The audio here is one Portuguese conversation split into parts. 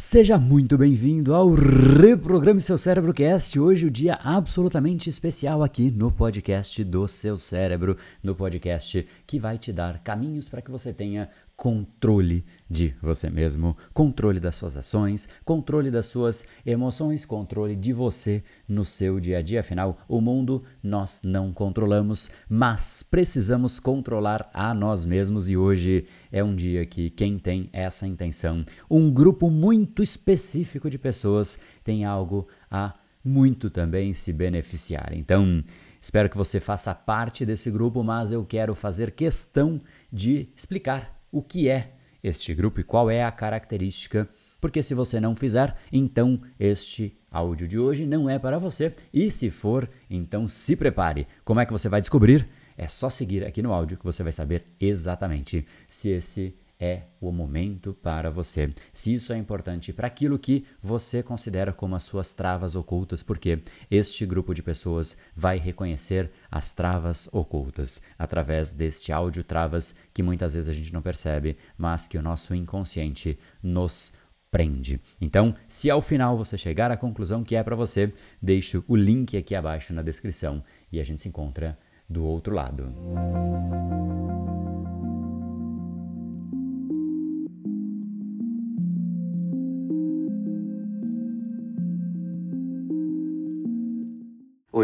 Seja muito bem-vindo ao Reprograme Seu Cérebro Cast. Hoje o dia absolutamente especial aqui no podcast do Seu Cérebro, no podcast que vai te dar caminhos para que você tenha controle de você mesmo, controle das suas ações, controle das suas emoções, controle de você no seu dia a dia. Afinal, o mundo nós não controlamos, mas precisamos controlar a nós mesmos e hoje é um dia que quem tem essa intenção, um grupo muito específico de pessoas tem algo a muito também se beneficiar. Então, espero que você faça parte desse grupo, mas eu quero fazer questão de explicar o que é este grupo e qual é a característica, porque se você não fizer, então este áudio de hoje não é para você. E se for, então se prepare. Como é que você vai descobrir? É só seguir aqui no áudio que você vai saber exatamente se esse é o momento para você. Se isso é importante para aquilo que você considera como as suas travas ocultas, porque este grupo de pessoas vai reconhecer as travas ocultas através deste áudio travas que muitas vezes a gente não percebe, mas que o nosso inconsciente nos prende. Então, se ao final você chegar à conclusão que é para você, deixo o link aqui abaixo na descrição e a gente se encontra do outro lado.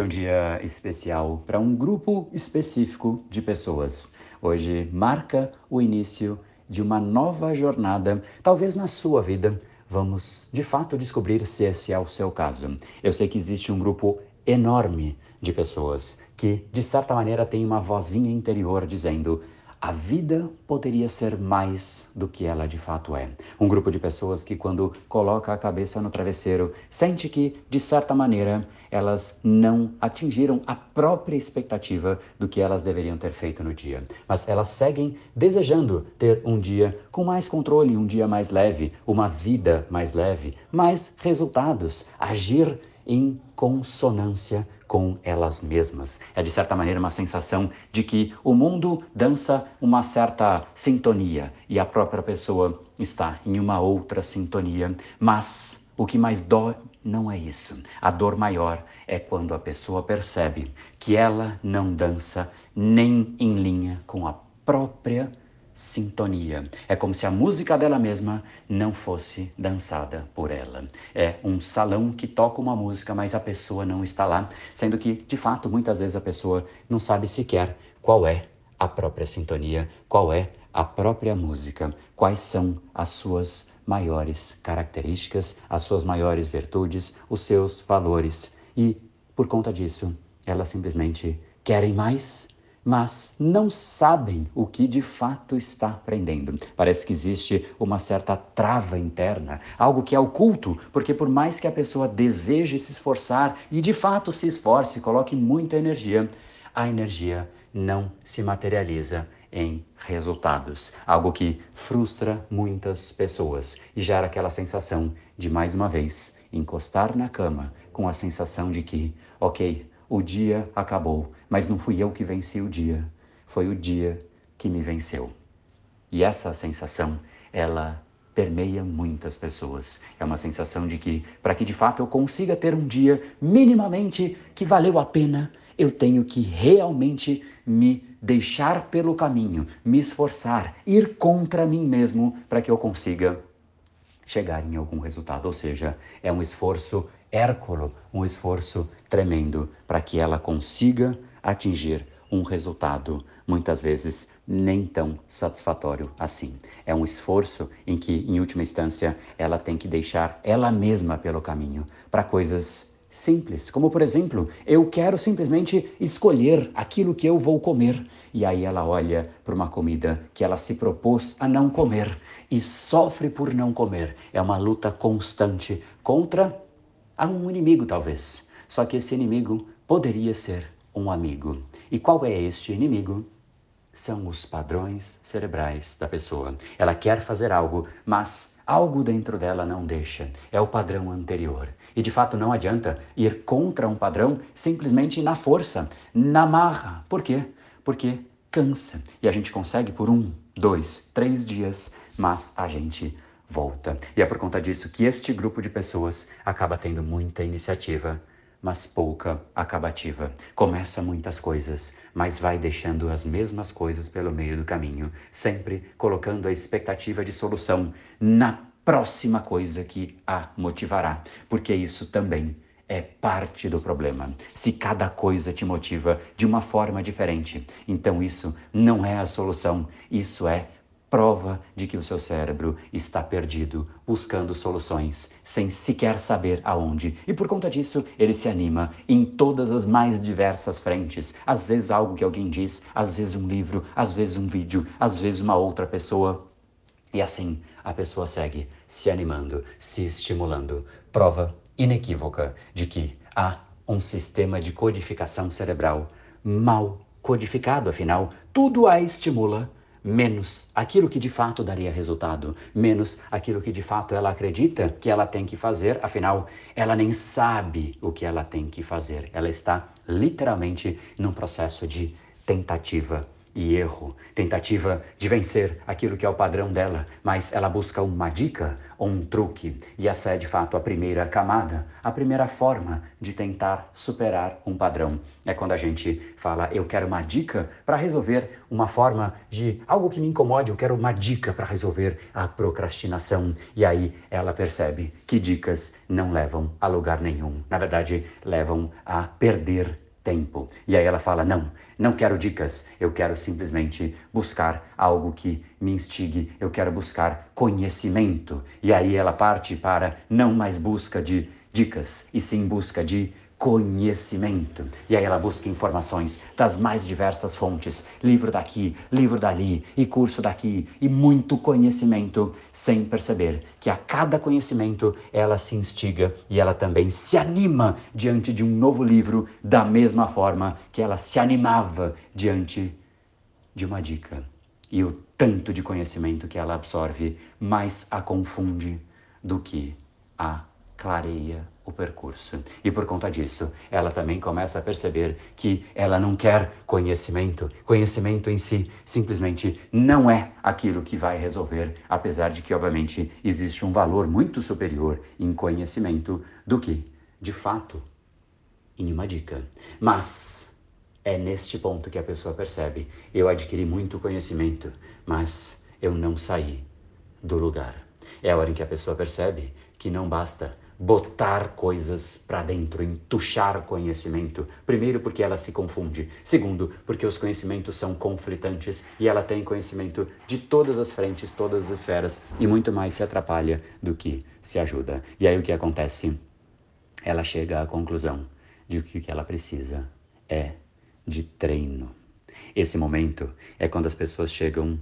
Um dia especial para um grupo específico de pessoas. Hoje marca o início de uma nova jornada, talvez na sua vida. Vamos de fato descobrir se esse é o seu caso. Eu sei que existe um grupo enorme de pessoas que, de certa maneira, tem uma vozinha interior dizendo: a vida poderia ser mais do que ela de fato é. Um grupo de pessoas que, quando coloca a cabeça no travesseiro, sente que, de certa maneira, elas não atingiram a própria expectativa do que elas deveriam ter feito no dia. Mas elas seguem desejando ter um dia com mais controle, um dia mais leve, uma vida mais leve, mais resultados, agir em consonância com elas mesmas. É de certa maneira uma sensação de que o mundo dança uma certa sintonia e a própria pessoa está em uma outra sintonia, mas o que mais dói não é isso. A dor maior é quando a pessoa percebe que ela não dança nem em linha com a própria sintonia. É como se a música dela mesma não fosse dançada por ela. É um salão que toca uma música, mas a pessoa não está lá, sendo que, de fato, muitas vezes a pessoa não sabe sequer qual é a própria sintonia, qual é a própria música, quais são as suas maiores características, as suas maiores virtudes, os seus valores. E, por conta disso, elas simplesmente querem mais mas não sabem o que de fato está aprendendo. Parece que existe uma certa trava interna, algo que é oculto, porque por mais que a pessoa deseje se esforçar e de fato se esforce, coloque muita energia, a energia não se materializa em resultados, algo que frustra muitas pessoas e gera aquela sensação de mais uma vez encostar na cama com a sensação de que, ok, o dia acabou, mas não fui eu que venci o dia, foi o dia que me venceu. E essa sensação, ela permeia muitas pessoas. É uma sensação de que, para que de fato eu consiga ter um dia minimamente que valeu a pena, eu tenho que realmente me deixar pelo caminho, me esforçar, ir contra mim mesmo para que eu consiga chegar em algum resultado. Ou seja, é um esforço Hérculo um esforço tremendo para que ela consiga atingir um resultado, muitas vezes nem tão satisfatório assim. É um esforço em que, em última instância, ela tem que deixar ela mesma pelo caminho para coisas simples, como por exemplo, eu quero simplesmente escolher aquilo que eu vou comer. E aí ela olha para uma comida que ela se propôs a não comer e sofre por não comer. É uma luta constante contra Há um inimigo, talvez. Só que esse inimigo poderia ser um amigo. E qual é este inimigo? São os padrões cerebrais da pessoa. Ela quer fazer algo, mas algo dentro dela não deixa. É o padrão anterior. E de fato não adianta ir contra um padrão simplesmente na força, na marra. Por quê? Porque cansa. E a gente consegue por um, dois, três dias, mas a gente volta. E é por conta disso que este grupo de pessoas acaba tendo muita iniciativa, mas pouca acabativa. Começa muitas coisas, mas vai deixando as mesmas coisas pelo meio do caminho, sempre colocando a expectativa de solução na próxima coisa que a motivará, porque isso também é parte do problema. Se cada coisa te motiva de uma forma diferente, então isso não é a solução, isso é prova de que o seu cérebro está perdido, buscando soluções, sem sequer saber aonde. E por conta disso, ele se anima em todas as mais diversas frentes. Às vezes algo que alguém diz, às vezes um livro, às vezes um vídeo, às vezes uma outra pessoa. E assim a pessoa segue se animando, se estimulando. Prova inequívoca de que há um sistema de codificação cerebral mal codificado, afinal, tudo a estimula menos aquilo que de fato daria resultado, menos aquilo que de fato ela acredita que ela tem que fazer, afinal, ela nem sabe o que ela tem que fazer. Ela está literalmente num processo de tentativa e erro, tentativa de vencer aquilo que é o padrão dela, mas ela busca uma dica ou um truque, e essa é de fato a primeira camada, a primeira forma de tentar superar um padrão. É quando a gente fala, eu quero uma dica para resolver uma forma de algo que me incomode, eu quero uma dica para resolver a procrastinação. E aí ela percebe que dicas não levam a lugar nenhum, na verdade, levam a perder tempo. E aí ela fala: não, não quero dicas, eu quero simplesmente buscar algo que me instigue, eu quero buscar conhecimento. E aí ela parte para não mais busca de dicas, e sim busca de conhecimento. E aí ela busca informações das mais diversas fontes, livro daqui, livro dali, e curso daqui, e muito conhecimento, sem perceber que a cada conhecimento ela se instiga e ela também se anima diante de um novo livro, da mesma forma que ela se animava diante de uma dica. E o tanto de conhecimento que ela absorve mais a confunde do que a clareia o percurso. E por conta disso, ela também começa a perceber que ela não quer conhecimento. Conhecimento em si simplesmente não é aquilo que vai resolver, apesar de que, obviamente, existe um valor muito superior em conhecimento do que, de fato, em uma dica. Mas é neste ponto que a pessoa percebe: eu adquiri muito conhecimento, mas eu não saí do lugar. É a hora em que a pessoa percebe que não basta botar coisas para dentro, entuchar conhecimento. Primeiro, porque ela se confunde. Segundo, porque os conhecimentos são conflitantes e ela tem conhecimento de todas as frentes, todas as esferas e muito mais se atrapalha do que se ajuda. E aí o que acontece? Ela chega à conclusão de que o que ela precisa é de treino. Esse momento é quando as pessoas chegam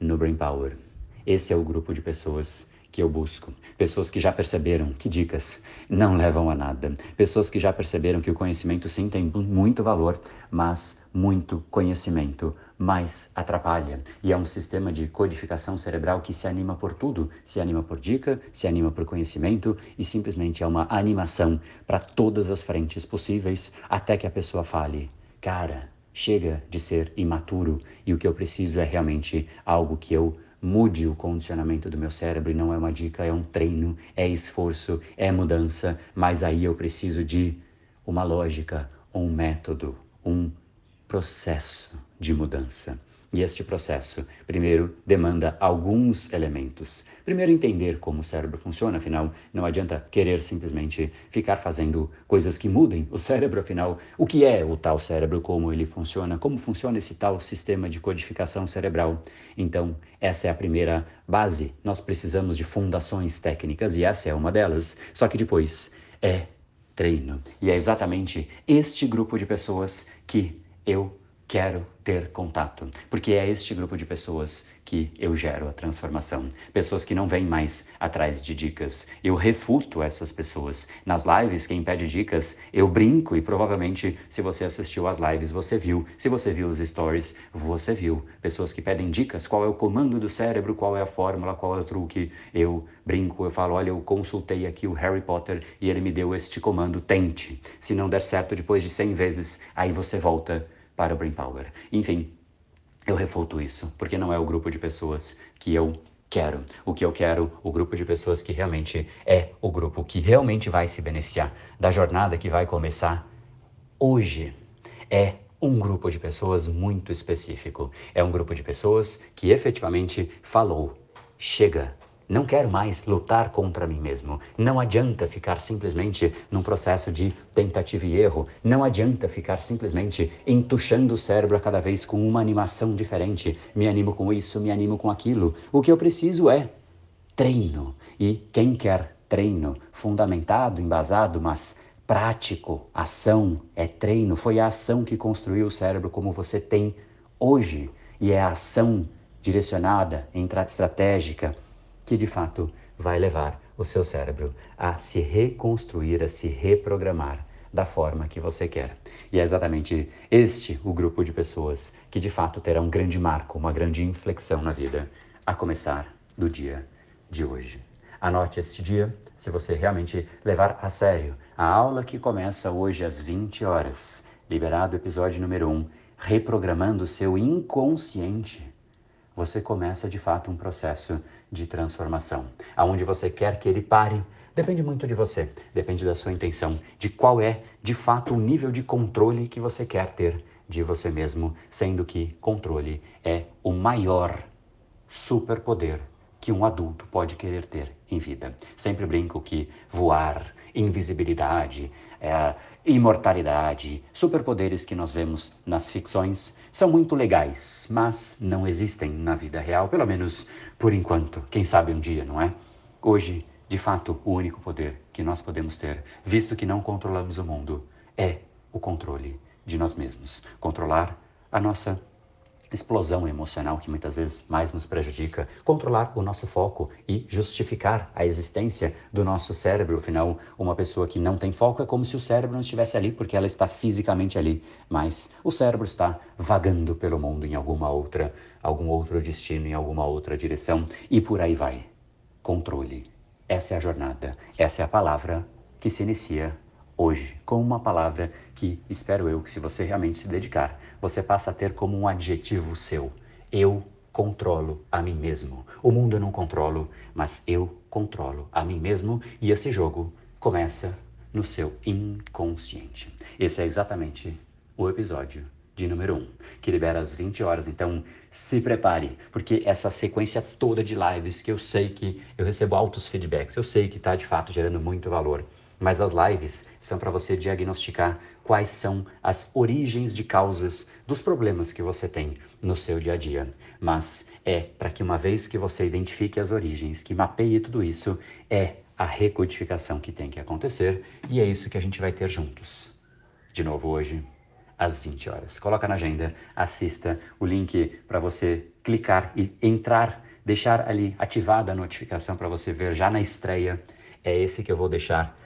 no Brain Power. Esse é o grupo de pessoas que eu busco. Pessoas que já perceberam que dicas não levam a nada. Pessoas que já perceberam que o conhecimento sim tem muito valor, mas muito conhecimento mais atrapalha. E é um sistema de codificação cerebral que se anima por tudo, se anima por dica, se anima por conhecimento e simplesmente é uma animação para todas as frentes possíveis até que a pessoa fale: "Cara, chega de ser imaturo e o que eu preciso é realmente algo que eu mude o condicionamento do meu cérebro e não é uma dica, é um treino, é esforço, é mudança, mas aí eu preciso de uma lógica, um método, um processo de mudança. E este processo, primeiro, demanda alguns elementos. Primeiro, entender como o cérebro funciona, afinal, não adianta querer simplesmente ficar fazendo coisas que mudem o cérebro, afinal, o que é o tal cérebro, como ele funciona, como funciona esse tal sistema de codificação cerebral. Então, essa é a primeira base. Nós precisamos de fundações técnicas e essa é uma delas. Só que depois é treino. E é exatamente este grupo de pessoas que eu quero ter contato, porque é este grupo de pessoas que eu gero a transformação. Pessoas que não vêm mais atrás de dicas. Eu refuto essas pessoas. Nas lives, quem pede dicas, eu brinco e provavelmente, se você assistiu às lives, você viu. Se você viu os stories, você viu. Pessoas que pedem dicas, qual é o comando do cérebro, qual é a fórmula, qual é o truque. Eu brinco, eu falo, olha, eu consultei aqui o Harry Potter e ele me deu este comando, tente. Se não der certo depois de 100 vezes, aí você volta para o Brain Power. Enfim, eu refuto isso, porque não é o grupo de pessoas que eu quero. O que eu quero, o grupo de pessoas que realmente é o grupo que realmente vai se beneficiar da jornada que vai começar hoje. É um grupo de pessoas muito específico. É um grupo de pessoas que efetivamente falou: chega, não quero mais lutar contra mim mesmo. Não adianta ficar simplesmente num processo de tentativa e erro. Não adianta ficar simplesmente entuchando o cérebro a cada vez com uma animação diferente. Me animo com isso, me animo com aquilo. O que eu preciso é treino. E quem quer treino fundamentado, embasado, mas prático, ação, é treino. Foi a ação que construiu o cérebro como você tem hoje. E é a ação direcionada, estratégica, que de fato vai levar o seu cérebro a se reconstruir, a se reprogramar da forma que você quer. E é exatamente este o grupo de pessoas que de fato terá um grande marco, uma grande inflexão na vida, a começar do dia de hoje. Anote este dia se você realmente levar a sério a aula que começa hoje às 20 horas. Liberado o episódio número 1, reprogramando o seu inconsciente. Você começa de fato um processo de transformação. Aonde você quer que ele pare, depende muito de você, depende da sua intenção, de qual é, de fato, o nível de controle que você quer ter de você mesmo, sendo que controle é o maior superpoder que um adulto pode querer ter em vida. Sempre brinco que voar, invisibilidade, é, imortalidade, superpoderes que nós vemos nas ficções são muito legais, mas não existem na vida real, pelo menos por enquanto. Quem sabe um dia, não é? Hoje, de fato, o único poder que nós podemos ter, visto que não controlamos o mundo, é o controle de nós mesmos. Controlar a nossa explosão emocional que muitas vezes mais nos prejudica, controlar o nosso foco e justificar a existência do nosso cérebro. Afinal, uma pessoa que não tem foco é como se o cérebro não estivesse ali, porque ela está fisicamente ali, mas o cérebro está vagando pelo mundo em alguma outra, algum outro destino, em alguma outra direção e por aí vai. Controle. Essa é a jornada, essa é a palavra que se inicia hoje com uma palavra que espero eu que se você realmente se dedicar, você passa a ter como um adjetivo seu. Eu controlo a mim mesmo. O mundo eu não controlo, mas eu controlo a mim mesmo e esse jogo começa no seu inconsciente. Esse é exatamente o episódio de número 1, um, que libera às 20 horas. Então, se prepare, porque essa sequência toda de lives que eu sei que eu recebo altos feedbacks, eu sei que está de fato gerando muito valor. Mas as lives são para você diagnosticar quais são as origens de causas dos problemas que você tem no seu dia a dia. Mas é para que uma vez que você identifique as origens, que mapeie tudo isso, é a recodificação que tem que acontecer e é isso que a gente vai ter juntos. De novo hoje, às 20 horas. Coloca na agenda, assista o link para você clicar e entrar, deixar ali ativada a notificação para você ver já na estreia. É esse que eu vou deixar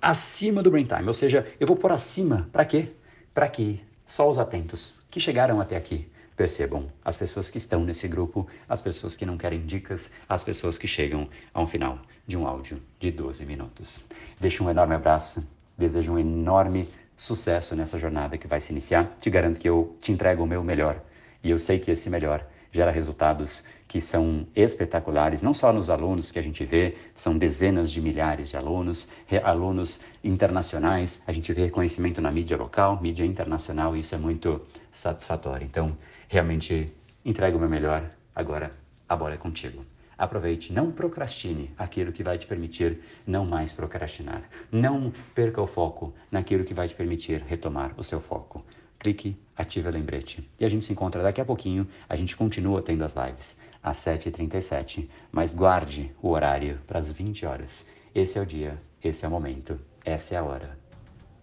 acima do brain time, ou seja, eu vou por acima, para quê? Para que só os atentos que chegaram até aqui percebam as pessoas que estão nesse grupo, as pessoas que não querem dicas, as pessoas que chegam ao final de um áudio de 12 minutos. Deixo um enorme abraço, desejo um enorme sucesso nessa jornada que vai se iniciar. Te garanto que eu te entrego o meu melhor e eu sei que esse melhor gera resultados que são espetaculares, não só nos alunos que a gente vê, são dezenas de milhares de alunos, alunos internacionais, a gente vê reconhecimento na mídia local, mídia internacional, e isso é muito satisfatório. Então, realmente, entrego o meu melhor, agora a bola é contigo. Aproveite, não procrastine aquilo que vai te permitir não mais procrastinar. Não perca o foco naquilo que vai te permitir retomar o seu foco clique, ative o lembrete. E a gente se encontra daqui a pouquinho, a gente continua tendo as lives às 7h37, mas guarde o horário para as 20 horas. Esse é o dia, esse é o momento, essa é a hora,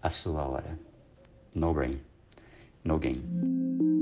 a sua hora. No brain, no game.